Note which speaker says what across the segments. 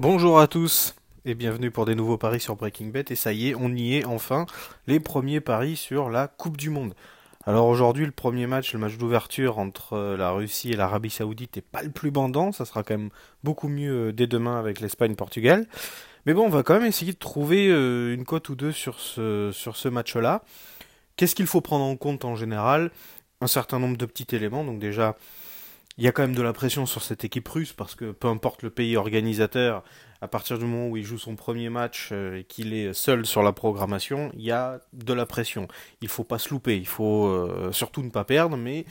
Speaker 1: Bonjour à tous et bienvenue pour des nouveaux paris sur Breaking Bet. Et ça y est, on y est enfin, les premiers paris sur la Coupe du Monde. Alors aujourd'hui, le premier match, le match d'ouverture entre euh, la Russie et l'Arabie Saoudite n'est pas le plus bandant. Ça sera quand même beaucoup mieux euh, dès demain avec l'Espagne-Portugal. Mais bon, on va quand même essayer de trouver euh, une cote ou deux sur ce, sur ce match-là. Qu'est-ce qu'il faut prendre en compte en général? Un certain nombre de petits éléments. Donc déjà, il y a quand même de la pression sur cette équipe russe parce que peu importe le pays organisateur, à partir du moment où il joue son premier match euh, et qu'il est seul sur la programmation, il y a de la pression. Il faut pas se louper, il faut euh, surtout ne pas perdre, mais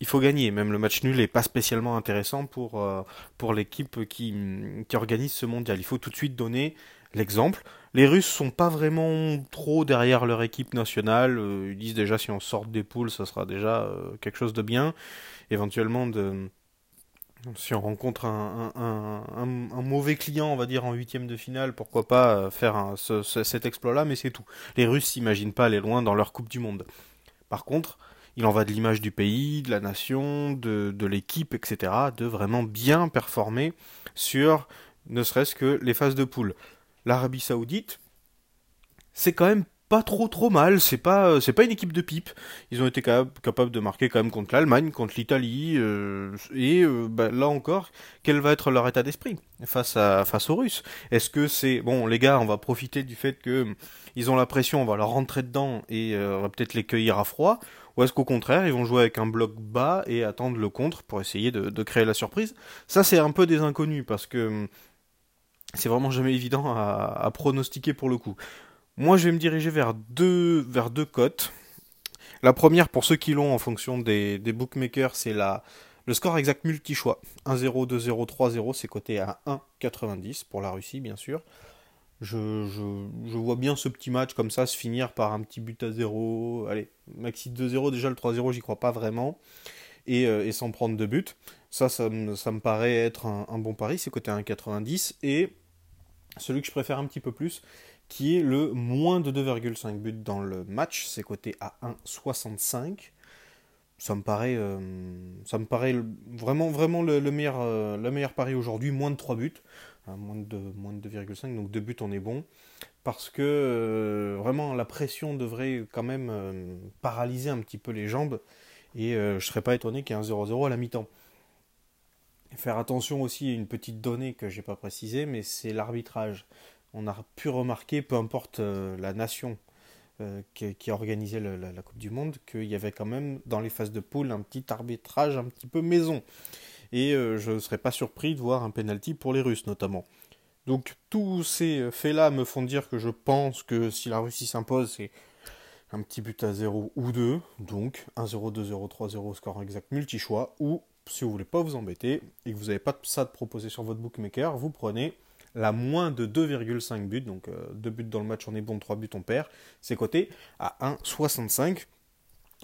Speaker 1: il faut gagner. Même le match nul n'est pas spécialement intéressant pour, euh, pour l'équipe qui, qui organise ce mondial. Il faut tout de suite donner l'exemple. Les Russes sont pas vraiment trop derrière leur équipe nationale. ils disent déjà si on sort des poules, ça sera déjà quelque chose de bien éventuellement si on rencontre un, un, mauvais client, on va dire en huitième de finale, pourquoi pas euh, faire cet exploit-là, mais c'est tout. Les Russes s'imaginent pas aller loin dans leur Coupe du Monde. Par contre, il en va de l'image du pays, de la nation, de, de l'équipe, etc., de vraiment bien performer sur ne serait-ce que les phases de poule. L'Arabie Saoudite, c'est quand même pas trop trop mal. C'est pas euh, c'est pas une équipe de pipe. Ils ont été capables de marquer quand même contre l'Allemagne, contre l'Italie euh, et euh, bah, là encore, quel va être leur état d'esprit face à face aux Russes? Est-ce que c'est bon les gars, on va profiter du fait que ils ont la pression, on va leur rentrer dedans et on va peut-être les cueillir à froid ou est-ce qu'au contraire, ils vont jouer avec un bloc bas et attendre le contre pour essayer de, de créer la surprise? Ça, c'est un peu des inconnus parce que c'est vraiment jamais évident à, pronostiquer pour le coup. Moi, je vais me diriger vers deux, vers deux cotes. La première, pour ceux qui l'ont en fonction des, bookmakers, c'est la, le score exact multi-choix. 1-0, 2-0, 3-0, c'est coté à 1,90 pour la Russie, bien sûr. Je, je, vois bien ce petit match comme ça se finir par un petit but à 0. Allez, maxi 2-0, déjà le 3-0, j'y crois pas vraiment. Et, euh, et sans prendre de but. Ça, ça, ça me paraît être un, un bon pari, c'est coté à 1,90. Et celui que je préfère un petit peu plus, qui est le moins de 2,5 buts dans le match, c'est coté à 1,65. Ça me paraît, euh, ça me paraît vraiment, vraiment le, meilleur, euh, le meilleur pari aujourd'hui, moins de 3 buts, hein, moins de, moins de 2,5, donc 2 buts on est bon, parce que euh, vraiment la pression devrait quand même paralyser un petit peu les jambes, et je ne serais pas étonné qu'il y ait un 0-0 à la mi-temps. Faire attention aussi à une petite donnée que j'ai pas précisée, mais c'est l'arbitrage on a pu remarquer, peu importe euh, la nation euh, qui, a organisé la, Coupe du Monde, qu'il y avait quand même dans les phases de poule un petit arbitrage un petit peu maison. Et euh, je ne serais pas surpris de voir un penalty pour les Russes notamment. Donc tous ces faits-là me font dire que je pense que si la Russie s'impose, c'est un petit but à 0 ou 2, donc 1-0, 2-0, 3-0, score exact multi-choix, ou si vous voulez pas vous embêter et que vous n'avez pas ça de proposer sur votre bookmaker, vous prenez la moins de 2,5 buts, donc 2 euh, buts dans le match on est bon, 3 buts on perd, c'est coté à 1,65.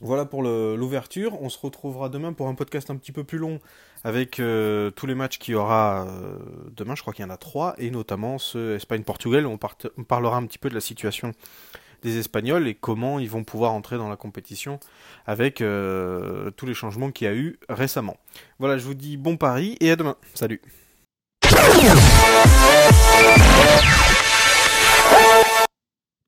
Speaker 1: Voilà pour l'ouverture. On se retrouvera demain pour un podcast un petit peu plus long avec euh, tous les matchs qu'il y aura euh, demain. Je crois qu'il y en a trois, et notamment ce Espagne-Portugal. On, on, parlera un petit peu de la situation des Espagnols et comment ils vont pouvoir entrer dans la compétition avec tous les changements qu'il y a eu récemment. Voilà, je vous dis bon pari et à demain. Salut.